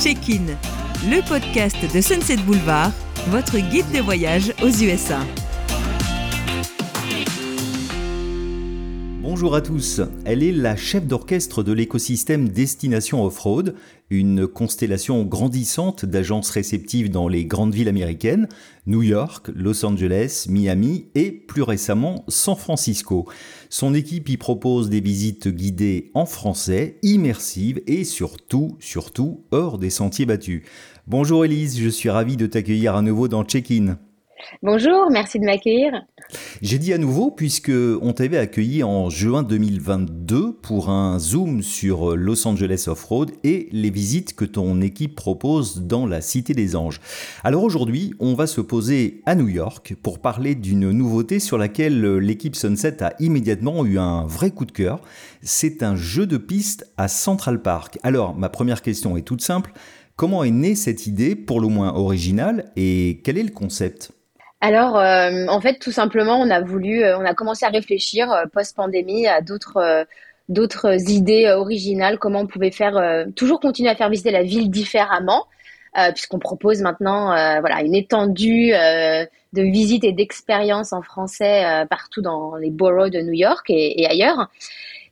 Check-in, le podcast de Sunset Boulevard, votre guide de voyage aux USA. Bonjour à tous, elle est la chef d'orchestre de l'écosystème Destination Off-Road, une constellation grandissante d'agences réceptives dans les grandes villes américaines, New York, Los Angeles, Miami et plus récemment San Francisco. Son équipe y propose des visites guidées en français, immersives et surtout, surtout hors des sentiers battus. Bonjour Elise, je suis ravi de t'accueillir à nouveau dans Check-in. Bonjour, merci de m'accueillir. J'ai dit à nouveau puisque on t'avait accueilli en juin 2022 pour un zoom sur Los Angeles Off-Road et les visites que ton équipe propose dans la Cité des Anges. Alors aujourd'hui, on va se poser à New York pour parler d'une nouveauté sur laquelle l'équipe Sunset a immédiatement eu un vrai coup de cœur. C'est un jeu de piste à Central Park. Alors ma première question est toute simple. Comment est née cette idée, pour le moins originale, et quel est le concept? Alors, euh, en fait, tout simplement, on a voulu, euh, on a commencé à réfléchir euh, post-pandémie à d'autres d'autres idées originales, comment on pouvait faire, toujours continuer à faire visiter la ville différemment, puisqu'on propose maintenant, voilà, une étendue de visites et d'expériences en français partout dans les boroughs de New York et, et, ailleurs.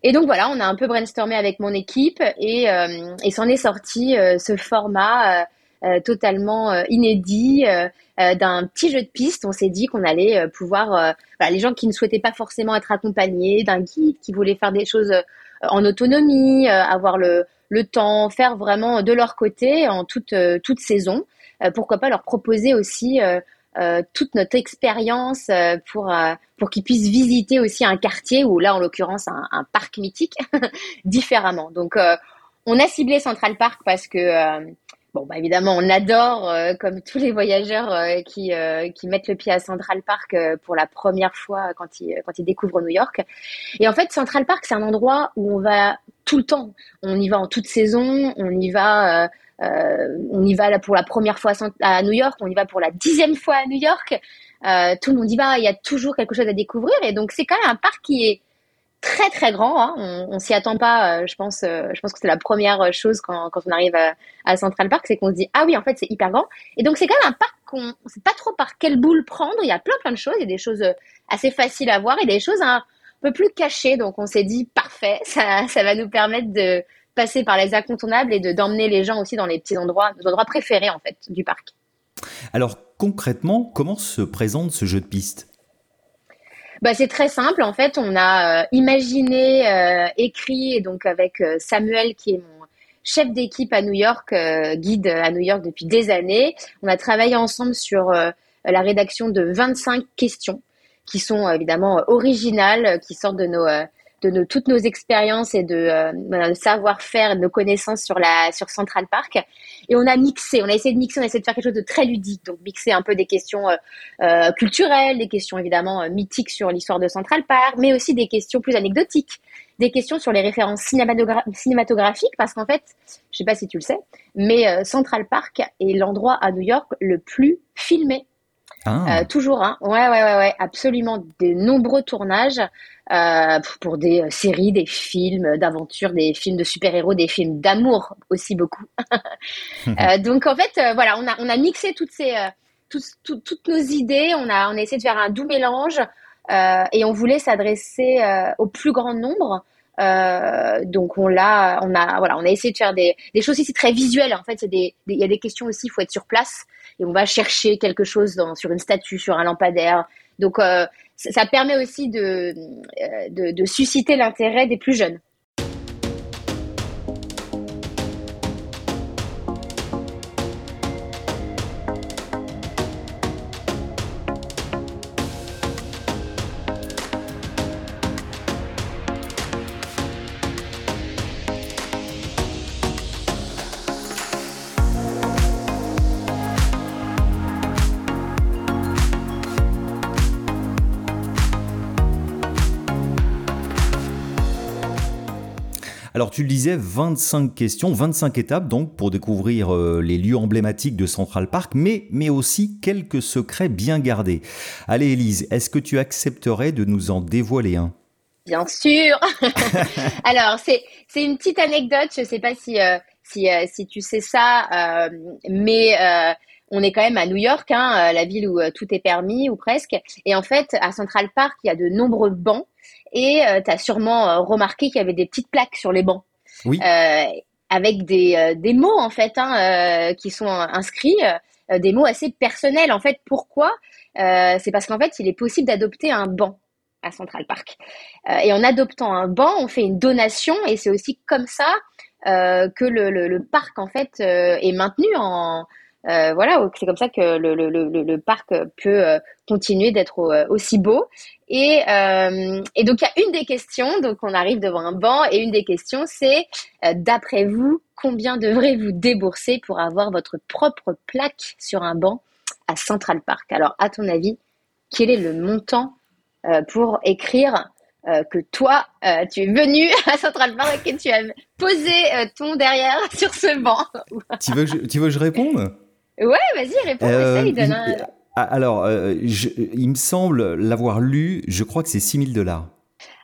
Et donc voilà, on a un peu brainstormé avec mon équipe et, et s'en est sorti ce format euh, totalement euh, inédit euh, d'un petit jeu de piste. On s'est dit qu'on allait pouvoir, les gens qui ne souhaitaient pas forcément être accompagnés, d'un guide qui voulait faire des choses en autonomie, avoir le, le temps, faire vraiment de leur côté en toute, toute saison. pourquoi pas leur proposer aussi toute notre expérience pour pour qu'ils puissent visiter aussi un quartier ou là en l'occurrence un, un, parc mythique différemment. Donc on a ciblé Central Park parce que Bon, bah évidemment, on adore, euh, comme tous les voyageurs euh, qui, euh, qui mettent le pied à Central Park pour la première fois quand ils, quand ils découvrent New York. Et en fait, Central Park, c'est un endroit où on va tout le temps. On y va en toute saison, on y va, on y va pour la première fois à New York, on y va pour la dixième fois à New York. tout le monde y va, il y a toujours quelque chose à découvrir. Et donc, c'est quand même un parc qui est très très grand. Hein. On, s'y attend pas. Euh, je pense, euh, je pense que c'est la première chose quand, quand on arrive à, Central Park, c'est qu'on se dit ah oui en fait c'est hyper grand. Et donc c'est quand même un parc qu'on ne sait pas trop par quelle boule prendre. Il y a plein plein de choses. Il y a des choses euh, assez faciles à voir et des choses un peu plus cachées. Donc on s'est dit parfait, ça, ça va nous permettre de passer par les incontournables et de d'emmener les gens aussi dans les petits endroits, nos endroits préférés en fait du parc. Alors concrètement, comment se présente ce jeu de piste? Bah, c'est très simple. En fait, on a euh, imaginé, euh, écrit, et donc avec euh, Samuel, qui est mon chef d'équipe à New York, guide à New York depuis des années. On a travaillé ensemble sur la rédaction de 25 questions qui sont évidemment originales, qui sortent de nos de nos, toutes nos expériences et de euh, savoir-faire, de nos connaissances sur la sur Central Park. Et on a mixé, on a essayé de mixer, on a essayé de faire quelque chose de très ludique, donc mixer un peu des questions euh, euh culturelles, des questions évidemment euh, mythiques sur l'histoire de Central Park, mais aussi des questions plus anecdotiques, des questions sur les références cinématographiques, parce qu'en fait, je sais pas si tu le sais, mais Central Park est l'endroit à New York le plus filmé ah. Euh, toujours, hein. Ouais, ouais, ouais, ouais, absolument. Des nombreux tournages euh, pour des euh, séries, des films d'aventure, des films de super-héros, des films d'amour aussi beaucoup. donc en fait, voilà, on a on a mixé toutes ces toutes nos idées. On a on a essayé de faire un doux mélange et on voulait s'adresser au plus grand nombre. Donc on l'a, on a, voilà, on a essayé de faire des, des choses ici très visuelles. En fait, il y a des questions aussi, il faut être sur place et on va chercher quelque chose dans, sur une statue, sur un lampadaire. Donc euh, ça permet aussi de, euh, de, de susciter l'intérêt des plus jeunes. Alors tu le disais, 25 questions, 25 étapes donc pour découvrir euh, les lieux emblématiques de Central Park, mais, mais aussi quelques secrets bien gardés. Allez Elise, est-ce que tu accepterais de nous en dévoiler un? Bien sûr Alors c'est une petite anecdote, je ne sais pas si... Euh, si, si tu sais ça, mais on est quand même à New York, hein, la ville où tout est permis ou presque. Et en fait, à Central Park, il y a de nombreux bancs. Et tu as sûrement remarqué qu'il y avait des petites plaques sur les bancs. Oui. avec des, des mots en fait hein, qui sont inscrits, des mots assez personnels en fait. Pourquoi? C'est parce qu'en fait, il est possible d'adopter un banc à Central Park. Euh, et en adoptant un banc, on fait une donation et c'est aussi comme ça euh, que le, le, parc en fait euh, est maintenu en voilà, c'est comme ça que le, le, le parc peut continuer d'être aussi beau. Et, et donc il y a une des questions, donc on arrive devant un banc et une des questions c'est d'après vous combien devrez-vous débourser pour avoir votre propre plaque sur un banc à Central Park? Alors à ton avis, quel est le montant euh, pour écrire euh, que toi, euh, tu es venu à Central Park et que tu as posé ton derrière sur ce banc? tu, veux tu veux que je réponde? Ouais, vas-y, réponds. Essaye, donne un... Ah, alors, il me semble l'avoir lu, je crois que c'est 6000 dollars.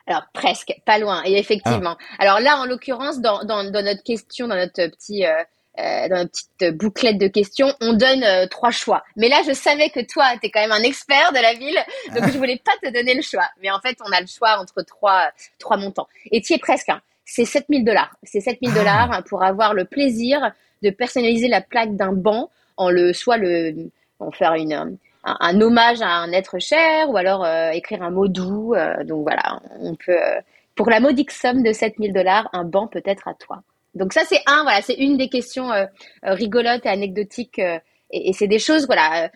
Alors presque, pas loin. Et effectivement. Ah. Alors là, en l'occurrence, dans, dans, dans, notre question, dans notre petit euh, dans une petite bouclette de questions, on donne euh, trois choix. Mais là, je savais que toi, tu es quand même un expert de la ville, donc je voulais pas te donner le choix. Mais en fait, on a le choix entre trois, trois montants. Et tu es presque. Hein. C'est 7000 dollars. C'est 7000 ah. dollars pour avoir le plaisir de personnaliser la plaque d'un banc en le, soit le, en faire une, un, hommage à un être cher ou alors euh, écrire un mot doux. donc voilà, on peut, pour la modique somme de 7000 dollars, un banc peut être à toi. Donc ça, c'est un, voilà, c'est une des questions euh, euh, rigolotes et anecdotiques. Euh, et, c'est des choses, voilà,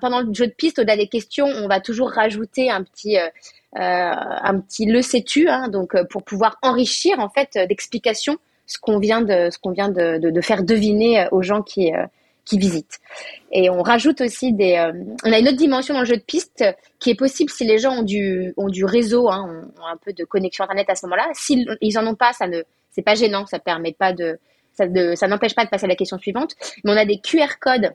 pendant le jeu de piste, au-delà des questions, on va toujours rajouter un petit, un petit le sais-tu, hein, donc pour pouvoir enrichir en fait d'explications ce qu'on vient de, ce qu'on vient de, de, faire deviner aux gens qui qui visitent. Et on rajoute aussi des. on a une autre dimension dans le jeu de piste qui est possible si les gens ont du, ont du réseau, hein, ont, un peu de connexion internet à ce moment-là. S'ils ils en ont pas, ça ne c'est pas gênant, ça permet pas de, ça, ça n'empêche pas de passer à la question suivante. Mais on a des QR codes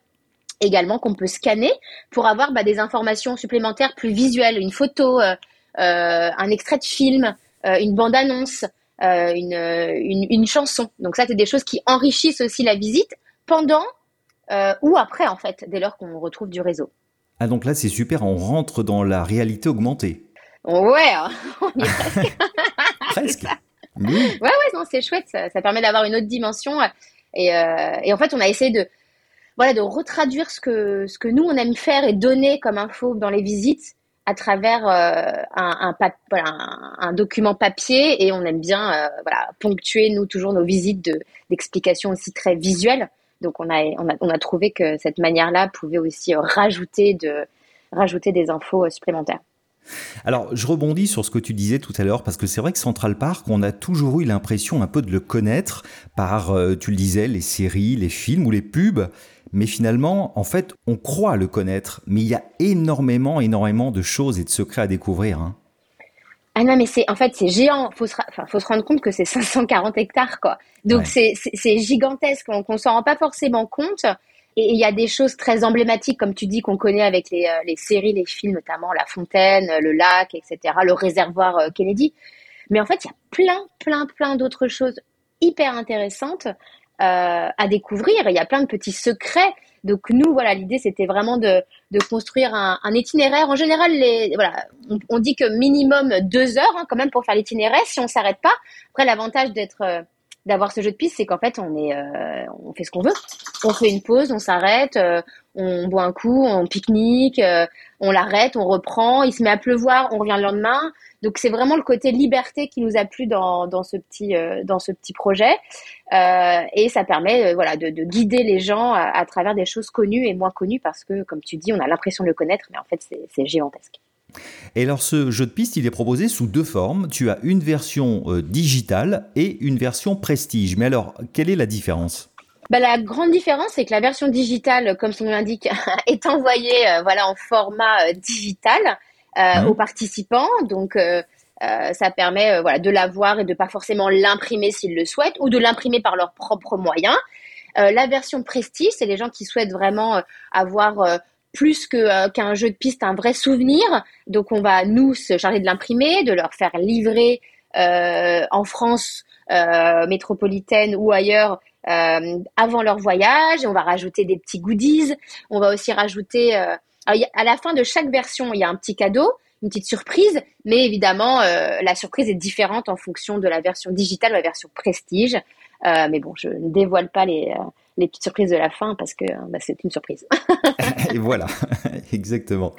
également qu'on peut scanner pour avoir bah, des informations supplémentaires plus visuelles, une photo, euh, euh, un extrait de film, euh, une bande-annonce, une, une, une, chanson. Donc ça, c'est des choses qui enrichissent aussi la visite pendant ou après, en fait, dès lors qu'on retrouve du réseau. Ah donc là, c'est super, on rentre dans la réalité augmentée. Ouais, on y est presque. presque. Ouais, ouais, non, c'est chouette. Ça, ça, permet d'avoir une autre dimension. Et, euh, et, en fait, on a essayé de, voilà, de retraduire ce que, ce que nous, on aime faire et donner comme info dans les visites à travers euh, un, un, voilà, un, document papier et on aime bien euh, voilà, ponctuer, nous, toujours nos visites d'explications aussi très visuelles. Donc, on a, on, a, on a trouvé que cette manière-là pouvait aussi rajouter, de, rajouter des infos supplémentaires. Alors, je rebondis sur ce que tu disais tout à l'heure, parce que c'est vrai que Central Park, on a toujours eu l'impression un peu de le connaître par, euh, tu le disais, les séries, les films ou les pubs. Mais finalement, en fait, on croit le connaître, mais il y a énormément, énormément de choses et de secrets à découvrir. Hein. Ah non, mais c'est en fait c'est géant. Faut se, faut se rendre compte que c'est 540 hectares, quoi. Donc c'est gigantesque. On, on s'en rend pas forcément compte. Et il y a des choses très emblématiques, comme tu dis, qu'on connaît avec les, euh, les, séries, les films, notamment La Fontaine, le lac, etc., le réservoir euh, Kennedy. Mais en fait, il y a plein, plein, plein d'autres choses hyper intéressantes euh, à découvrir. Il y a plein de petits secrets. Donc nous, voilà, l'idée c'était vraiment de, de construire un, itinéraire. En général, les, voilà, on, dit que minimum deux heures hein, quand même pour faire l'itinéraire si on s'arrête pas. Après, l'avantage d'être euh, d'avoir ce jeu de piste, c'est qu'en fait, on est, euh, on fait ce qu'on veut. On fait une pause, on s'arrête, euh, on boit un coup, on pique-nique, on l'arrête, on reprend. Il se met à pleuvoir, on revient le lendemain. Donc c'est vraiment le côté liberté qui nous a plu dans, ce petit dans ce petit projet et ça permet voilà de, de, guider les gens à, à, travers des choses connues et moins connues parce que comme tu dis on a l'impression de le connaître mais en fait c'est gigantesque. Et alors ce jeu de piste, il est proposé sous deux formes. Tu as une version euh, digitale et une version prestige. Mais alors, quelle est la différence? Bah, la grande différence, c'est que la version digitale, comme son nom l'indique, est envoyée euh, voilà, en format euh, digital hein aux participants. Donc, ça permet voilà, de l'avoir et de pas forcément l'imprimer s'ils le souhaitent ou de l'imprimer par leurs propres moyens. la version prestige, c'est les gens qui souhaitent vraiment avoir plus euh, qu'un jeu de piste, un vrai souvenir. Donc on va nous se charger de l'imprimer, de leur faire livrer en France métropolitaine ou ailleurs avant leur voyage. On va rajouter des petits goodies. On va aussi rajouter à la fin de chaque version, il y a un petit cadeau une petite surprise, mais évidemment, euh, la surprise est différente en fonction de la version digitale ou la version prestige. Euh, mais bon, je ne dévoile pas les, euh, les petites surprises de la fin parce que bah, c'est une surprise. Et voilà, exactement.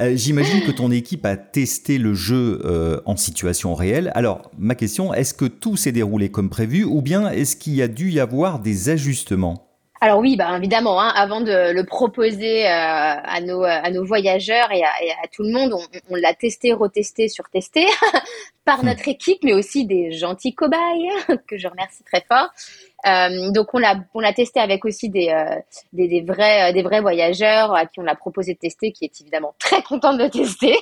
J'imagine que ton équipe a testé le jeu en situation réelle. Alors, ma question, est-ce que tout s'est déroulé comme prévu ou bien est-ce qu'il y a dû y avoir des ajustements? Alors oui, bah évidemment, hein, avant de le proposer euh, à, nos, à nos voyageurs et à, tout le monde, on, l'a testé, retesté, surtesté par hmm. notre équipe, mais aussi des gentils cobayes que je remercie très fort. Euh, donc on l'a on l'a testé avec aussi des, euh, des, des vrais des vrais voyageurs à qui on l'a proposé de tester, qui est évidemment très content de le tester.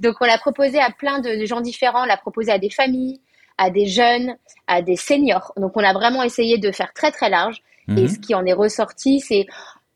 donc on l'a proposé à plein de, de gens différents, on l'a proposé à des familles, à des jeunes, à des seniors. Donc on a vraiment essayé de faire très très large. Et mhm. ce qui en est ressorti, c'est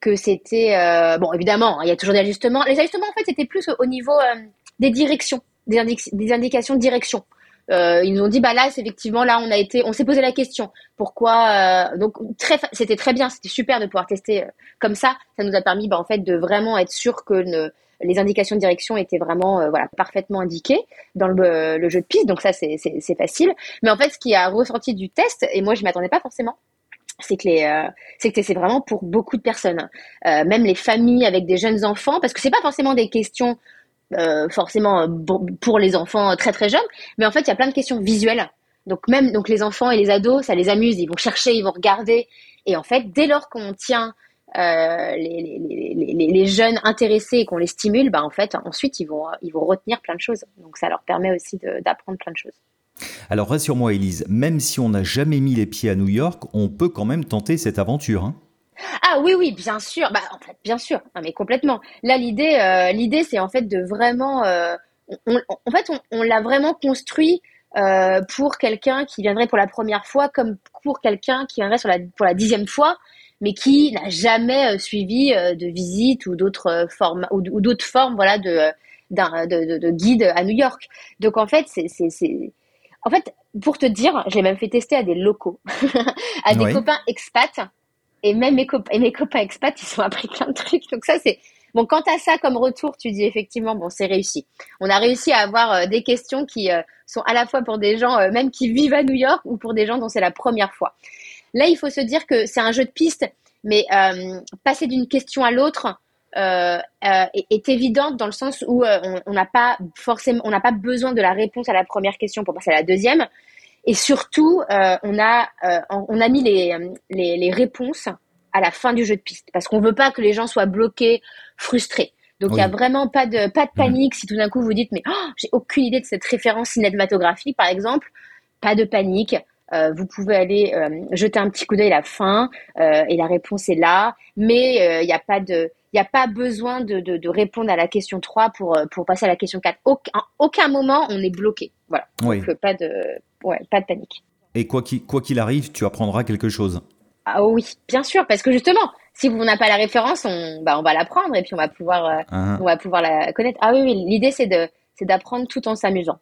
que c'était euh, bon évidemment hein, il y a toujours des ajustements. Les ajustements en fait c'était plus au niveau euh, des directions des, des, indications de direction. Euh, ils nous ont dit bah là c'est effectivement là on a été on s'est posé la question. Pourquoi donc très c'était très bien c'était super de pouvoir tester comme ça. Ça nous a permis bah, en fait de vraiment être sûr que les indications de direction étaient vraiment voilà parfaitement indiquées dans le, le jeu de piste. Donc ça c'est facile. Mais en fait ce qui a ressorti du test et moi je m'attendais pas forcément c'est que les euh, c'est que c'est vraiment pour beaucoup de personnes, euh, même les familles avec des jeunes enfants, parce que c'est pas forcément des questions euh, forcément pour les enfants très très jeunes, mais en fait il y a plein de questions visuelles. Donc même donc les enfants et les ados, ça les amuse, ils vont chercher, ils vont regarder, et en fait dès lors qu'on tient les, les, jeunes intéressés et qu'on les stimule, bah en fait ensuite ils vont ils vont retenir plein de choses. Donc ça leur permet aussi d'apprendre plein de choses. Alors rassure-moi Elise, même si on n'a jamais mis les pieds à New York, on peut quand même tenter cette aventure. Hein ah oui, oui, bien sûr. Bah, en fait, bien sûr, mais complètement. Là, l'idée, euh, c'est en fait de vraiment, euh, en fait, on, l'a vraiment construit euh, pour quelqu'un qui viendrait pour la première fois, comme pour quelqu'un qui viendrait pour la dixième fois, mais qui n'a jamais suivi de visite ou d'autres formes ou, d'autres formes, voilà, de, de, de, guide à New York. Donc en fait, c'est en fait, pour te dire, je l'ai même fait tester à des locaux, à des copains expats. Et même mes, copains, et mes copains expats, ils ont appris plein de trucs. Donc ça, c'est... Bon, quant à ça, comme retour, tu dis effectivement, bon, c'est réussi. On a réussi à avoir euh, des questions qui euh, sont à la fois pour des gens, euh, même qui vivent à New York, ou pour des gens dont c'est la première fois. Là, il faut se dire que c'est un jeu de piste, mais passer d'une question à l'autre, euh, euh, est, évidente dans le sens où euh, on n'a pas forcément, on n'a pas besoin de la réponse à la première question pour passer à la deuxième. Et surtout, on a on a mis les, les, les réponses à la fin du jeu de piste parce qu'on veut pas que les gens soient bloqués, frustrés. Donc il y a vraiment pas de pas de mmh. panique si tout d'un coup vous dites mais oh, j'ai aucune idée de cette référence cinématographique par exemple, pas de panique. Euh, vous pouvez aller jeter un petit coup d'œil à la fin euh, et la réponse est là, mais il n'y a pas de il n'y a pas besoin de, de, répondre à la question 3 pour, euh, pour passer à la question 4. Aucun, aucun moment, on est bloqué. Voilà. Donc, euh, pas de, ouais, pas de panique. Et quoi qu'il quoi qu'il arrive, tu apprendras quelque chose. Ah oui, bien sûr, parce que justement, si vous n'avez pas la référence, on, bah, on va l'apprendre et puis on va pouvoir, euh, ah. on va pouvoir la connaître. Ah oui, oui l'idée c'est de, c'est d'apprendre tout en s'amusant.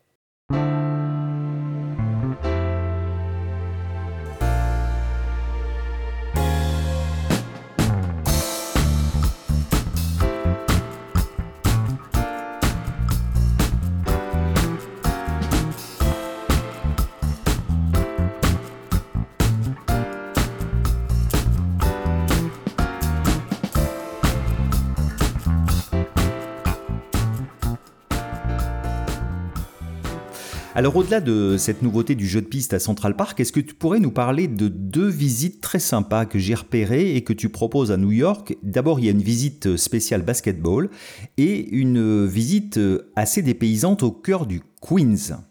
Alors au-delà de cette nouveauté du jeu de piste à Central Park, est-ce que tu pourrais nous parler de deux visites très sympas que j'ai repérées et que tu proposes à New York? D'abord, il y a une visite spéciale basketball et une visite assez dépaysante au cœur du Queens.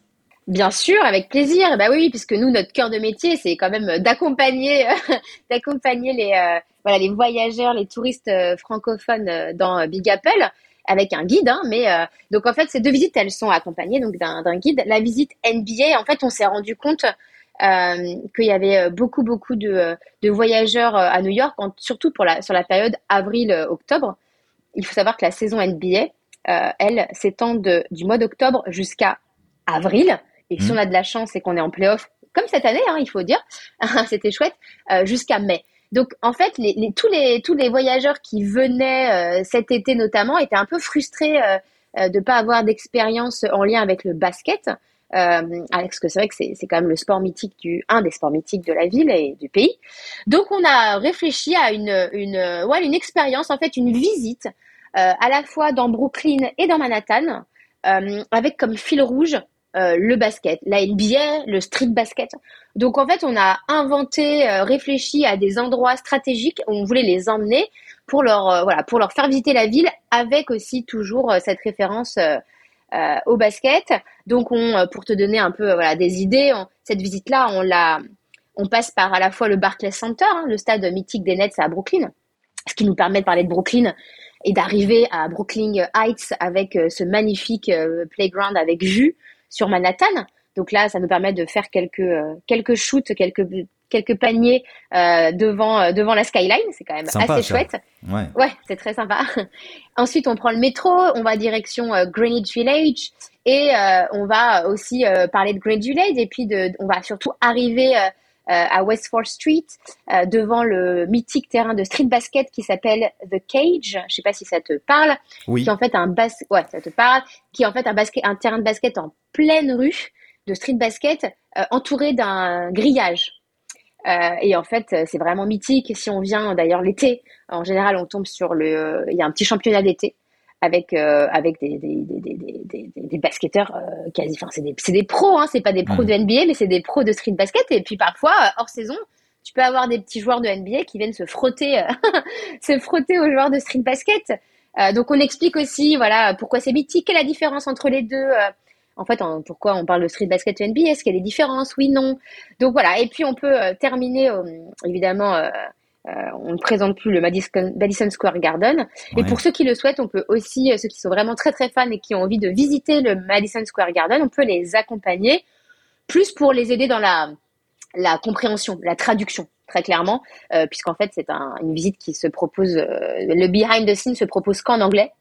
Bien sûr, avec plaisir. Bah oui, puisque nous, notre cœur de métier, c'est quand même d'accompagner, d'accompagner les, euh, voilà, les voyageurs, les touristes euh, francophones euh, dans Big Apple avec un guide, hein, mais euh, donc en fait ces deux visites elles sont accompagnées donc d'un guide. La visite NBA, en fait on s'est rendu compte euh, qu'il y avait euh, beaucoup beaucoup de, de voyageurs à New York, surtout pour la sur la période avril-octobre. Il faut savoir que la saison NBA, elle s'étend du mois d'octobre jusqu'à avril Et si mmh. on a de la chance et qu'on est en playoff, comme cette année, hein, il faut dire, c'était chouette, jusqu'à mai. Donc en fait, tous, les, tous les voyageurs qui venaient cet été notamment étaient un peu frustrés de ne pas avoir d'expérience en lien avec le basket. Euh, parce que c'est vrai que c'est quand même le sport mythique du un des sports mythiques de la ville et du pays. Donc on a réfléchi à une une ouais, une expérience en fait une visite euh, à la fois dans Brooklyn et dans Manhattan euh, avec comme fil rouge euh, le basket, la NBA, le street basket. Donc en fait, on a inventé, euh, réfléchi à des endroits stratégiques où on voulait les emmener pour leur voilà, pour leur faire visiter la ville avec aussi toujours cette référence euh, au basket. Donc, on, euh, pour te donner un peu voilà, des idées, cette visite-là, on on passe par à la fois le Barclays Center, hein, le stade mythique des Nets à Brooklyn, ce qui nous permet de parler de Brooklyn et d'arriver à Brooklyn Heights avec euh, ce magnifique playground avec vue sur Manhattan. Donc là, ça nous permet de faire quelques quelques shoots, quelques quelques paniers euh, devant euh, devant la skyline, c'est quand même assez chouette. Ouais, ouais c'est très sympa. Ensuite, on prend le métro, on va direction euh, Greenwich Village et on va aussi parler de Greenwich Village et puis de, on va surtout arriver à West 4th Street devant le mythique terrain de street basket qui s'appelle The Cage. Je sais pas si ça te parle. Oui. Qui en fait un bas ouais, ça te parle. Qui est en fait un basket, un terrain de basket en pleine rue de street basket entouré d'un grillage. Euh, et en fait, c'est vraiment mythique. Si on vient d'ailleurs l'été, en général, on tombe sur le. Il y a un petit championnat d'été avec euh, avec des des, des, des, des, des basketteurs euh, quasi. Enfin, c'est des c'est des pros, hein. C'est pas des pros de NBA, mais c'est des pros de street basket. Et puis parfois, hors saison, tu peux avoir des petits joueurs de NBA qui viennent se frotter se frotter aux joueurs de street basket. donc on explique aussi voilà pourquoi c'est mythique, quelle est la différence entre les deux en fait, pourquoi on parle de street basket NBA Est-ce qu'il y a des différences? Oui, non. Donc voilà. Et puis on peut euh, terminer, euh, évidemment, euh, on ne présente plus le Madison, Square Garden. Et pour ceux qui le souhaitent, on peut aussi, ceux qui sont vraiment très très fans et qui ont envie de visiter le Madison Square Garden, on peut les accompagner, plus pour les aider dans la, la compréhension, la traduction très clairement, puisqu'en fait c'est une visite qui se propose, le behind the scenes se propose qu'en anglais,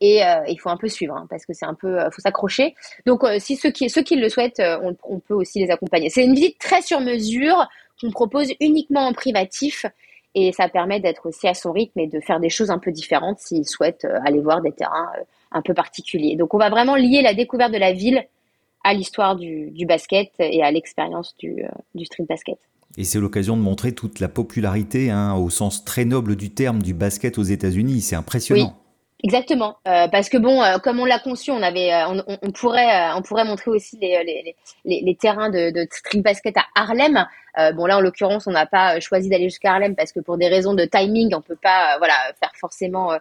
et euh, il faut un peu suivre hein, parce que c'est un peu euh, faut s'accrocher. Donc euh, si ceux qui ceux qui le souhaitent on, on, peut aussi les accompagner. C'est une visite très sur mesure qu'on propose uniquement en privatif et ça permet d'être aussi à son rythme et de faire des choses un peu différentes s'ils souhaitent aller voir des terrains un peu particuliers donc on va vraiment lier la découverte de la ville à l'histoire du, du, basket et à l'expérience du, du street basket et c'est l'occasion de montrer toute la popularité, hein, au sens très noble du terme, du basket aux États-Unis. C'est impressionnant. Exactement, euh, parce que bon, euh, comme on l'a conçu, on avait, euh, on, on, pourrait, on pourrait montrer aussi les, les, les, les terrains de, de, street basket à Harlem. Bon là, en l'occurrence, on n'a pas choisi d'aller jusqu'à Harlem parce que pour des raisons de timing, on peut pas, voilà, faire forcément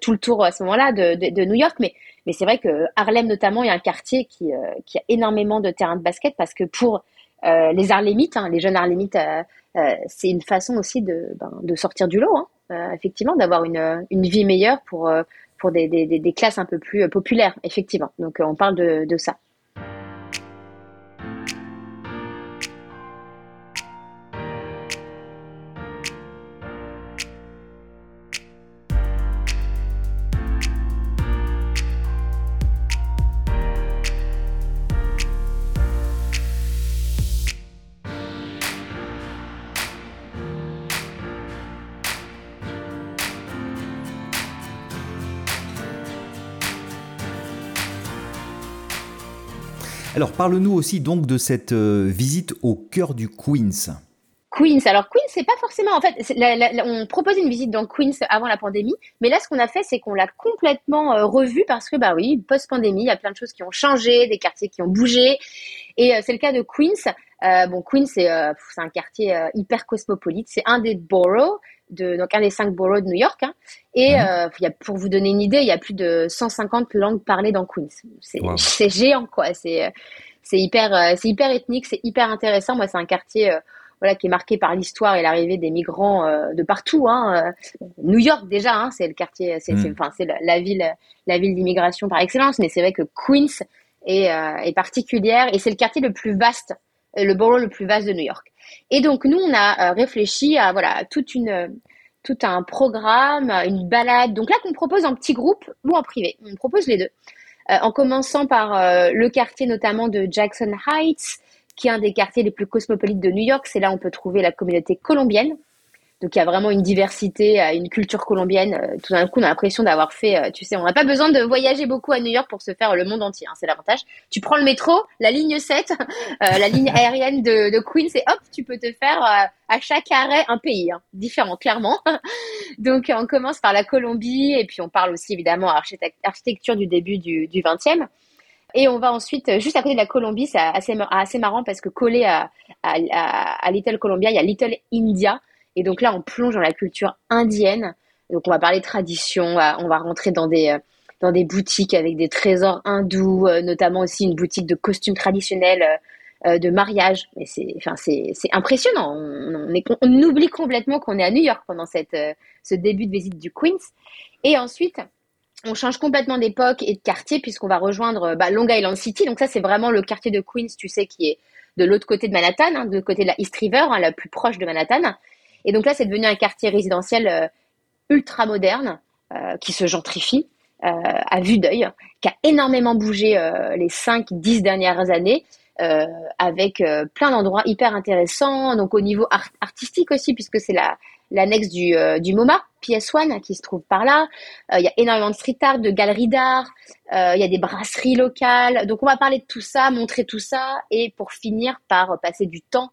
tout le tour à ce moment-là de, New York. Mais, c'est vrai que Harlem notamment, il y a un quartier qui, a énormément de terrains de basket parce que pour les Harlemites, hein, les jeunes Harlemites, c'est une façon aussi de, ben, sortir du lot. Hein. Euh, effectivement, d'avoir une, vie meilleure pour, euh, des, classes un peu plus euh, populaires, effectivement. Donc, on parle de ça. Alors parle-nous aussi donc de cette euh, visite au cœur du Queens. Queens. Alors Queens, c'est pas forcément. En fait, on proposait une visite dans Queens avant la pandémie, mais là, ce qu'on a fait, c'est qu'on l'a complètement euh, revu parce que, bah oui, post-pandémie, il y a plein de choses qui ont changé, des quartiers qui ont bougé, et euh, c'est le cas de Queens. Bon, Queens, c'est un quartier hyper cosmopolite. C'est un des boroughs de donc un des cinq boroughs de New York. Hein. et euh, y a, pour vous donner une idée, il y a plus de 150 langues parlées dans Queens. C'est géant quoi. C'est c'est hyper euh, c'est hyper ethnique, c'est hyper intéressant. Moi, c'est un quartier euh, voilà qui est marqué par l'histoire et l'arrivée des migrants euh, de partout. Hein. New York déjà, hein, c'est le quartier, c'est mhm. enfin c'est la, ville la ville d'immigration par excellence. Mais c'est vrai que Queens est, est particulière et c'est le quartier le plus vaste, le borough le plus vaste de New York. Et donc nous, on a euh, réfléchi à voilà toute une tout un programme, une balade. Donc là, qu'on propose en petit groupe ou en privé. On propose les deux. en commençant par le quartier notamment de Jackson Heights, qui est un des quartiers les plus cosmopolites de New York. C'est là où on peut trouver la communauté colombienne. Donc il y a vraiment une diversité, euh, une culture colombienne. Euh, tout d'un coup, on a l'impression d'avoir fait, euh, tu sais, on n'a pas besoin de voyager beaucoup à New York pour se faire le monde entier. Hein, c'est l'avantage. Tu prends le métro, la ligne 7, la ligne aérienne de, de, Queens, et hop, tu peux te faire à chaque arrêt un pays hein, différent, clairement. Donc on commence par la Colombie, et puis on parle aussi évidemment architecture du début du, du 20e. Et on va ensuite, juste à côté de la Colombie, c'est assez, assez marrant parce que collé à, à, à Little Colombia, il y a Little India et donc là, on plonge dans la culture indienne. Donc on va parler tradition, on va rentrer dans des euh, dans des boutiques avec des trésors hindous, euh, notamment aussi une boutique de costumes traditionnels euh, de mariage. Mais c'est enfin c'est impressionnant. On, on, oublie complètement qu'on est à New York pendant cette ce début de visite du Queens. Et ensuite, on change complètement d'époque et de quartier puisqu'on va rejoindre bah, Long Island City. Donc ça, c'est vraiment le quartier de Queens, tu sais, qui est de l'autre côté de Manhattan, hein, de côté de la East River, hein, la plus proche de Manhattan. Et donc là, c'est devenu un quartier résidentiel euh, ultra moderne euh, qui se gentrifie euh, à vue d'œil, qui a énormément bougé les 5-10 dernières années. avec plein d'endroits hyper intéressants, donc au niveau artistique aussi, puisque c'est la, l'annexe du, du MoMA, PS1, qui se trouve par là. Il y a énormément de street art, de galeries d'art, il y a des brasseries locales. Donc on va parler de tout ça, montrer tout ça, et pour finir par passer du temps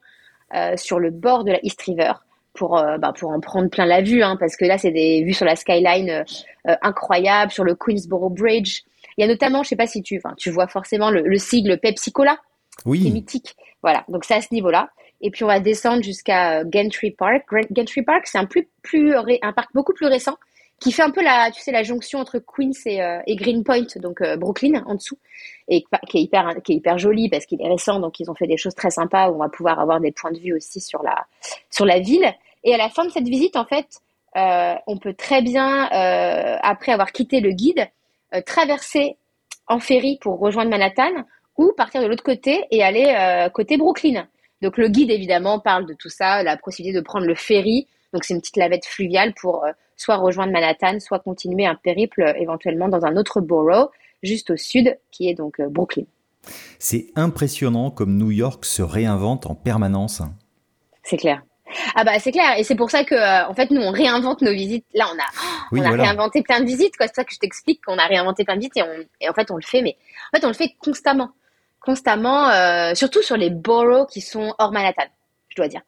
sur le bord de la East River, pour, euh, bah, pour en prendre plein la vue, hein, parce que là, c'est des vues sur la skyline euh, euh, incroyables, sur le Queensboro Bridge. Il y a notamment, je sais pas si tu, tu vois forcément le, sigle Pepsi Cola, oui. qui est mythique. Voilà, donc c'est à ce niveau-là. Et puis on va descendre jusqu'à Gentry Park. Gentry Park, c'est un plus, plus un parc beaucoup plus récent qui fait un peu la, tu sais, la jonction entre Queens et, et Greenpoint, donc Brooklyn en dessous, et qui est hyper, qui est hyper joli parce qu'il est récent, donc ils ont fait des choses très sympas où on va pouvoir avoir des points de vue aussi sur la, sur la ville. Et à la fin de cette visite, en fait, euh, on peut très bien, euh, après avoir quitté le guide, euh, traverser en ferry pour rejoindre Manhattan ou partir de l'autre côté et aller côté Brooklyn. Donc le guide, évidemment, parle de tout ça, la possibilité de prendre le ferry. Donc c'est une petite lavette fluviale pour soit rejoindre Manhattan, soit continuer un périple éventuellement dans un autre borough juste au sud, qui est donc Brooklyn. C'est impressionnant comme New York se réinvente en permanence. C'est clair. Ah bah c'est clair et c'est pour ça que euh, en fait nous on réinvente nos visites. Là on a on a réinventé plein de visites quoi. C'est ça que je t'explique qu'on a réinventé plein de visites et, on, et en fait on le fait mais en fait on le fait constamment, constamment, euh, surtout sur les boroughs qui sont hors Manhattan, je dois dire.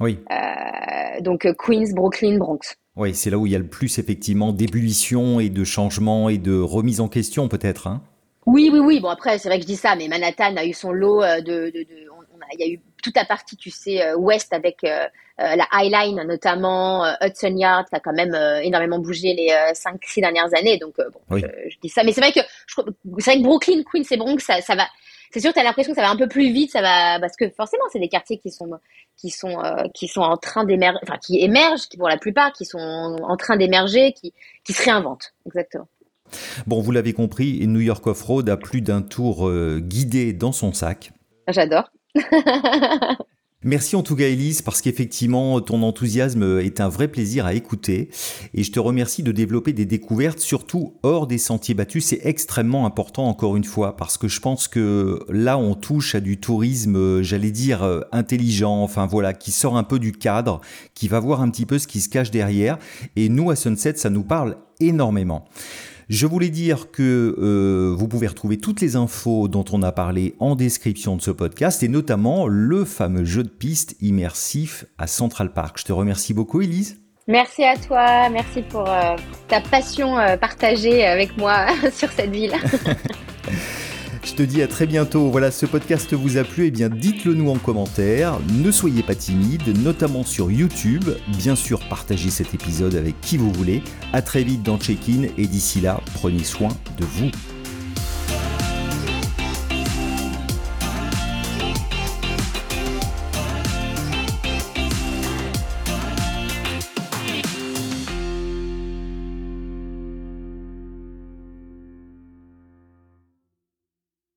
Oui. Euh, donc Queens, Brooklyn, Bronx. Oui, c'est là où il y a le plus effectivement d'ébullition et de changement et de remise en question peut-être. Hein oui, oui, oui. Bon après c'est vrai que je dis ça, mais Manhattan a eu son lot de, de, de il y a eu toute la partie, tu sais, euh, ouest avec euh, euh, la High Line notamment, Hudson Yard qui a quand même énormément bougé les 5-6 dernières années. Donc bon, je, dis ça, mais c'est vrai que c'est vrai que Brooklyn, Queens et Bronx, ça, ça va. C'est sûr, tu as l'impression que ça va un peu plus vite, ça va parce que forcément, c'est des quartiers qui sont qui sont qui sont en train d'émerger, enfin qui émergent, qui pour la plupart, qui sont en train d'émerger, qui qui se réinventent, exactement. Bon, vous l'avez compris, New York Off-Road a plus d'un tour guidé dans son sac. J'adore. Merci en tout cas Elise parce qu'effectivement ton enthousiasme est un vrai plaisir à écouter et je te remercie de développer des découvertes surtout hors des sentiers battus. C'est extrêmement important encore une fois parce que je pense que là on touche à du tourisme j'allais dire intelligent, enfin voilà, qui sort un peu du cadre, qui va voir un petit peu ce qui se cache derrière et nous à Sunset ça nous parle énormément. Je voulais dire que euh, vous pouvez retrouver toutes les infos dont on a parlé en description de ce podcast et notamment le fameux jeu de piste immersif à Central Park. Je te remercie beaucoup, Elise. Merci à toi, merci pour euh, ta passion euh, partagée avec moi sur cette ville. Je te dis à très bientôt. Voilà, ce podcast vous a plu, et eh bien dites-le nous en commentaire. Ne soyez pas timide, notamment sur YouTube. Bien sûr, partagez cet épisode avec qui vous voulez. À très vite dans Check-in et d'ici là, prenez soin de vous.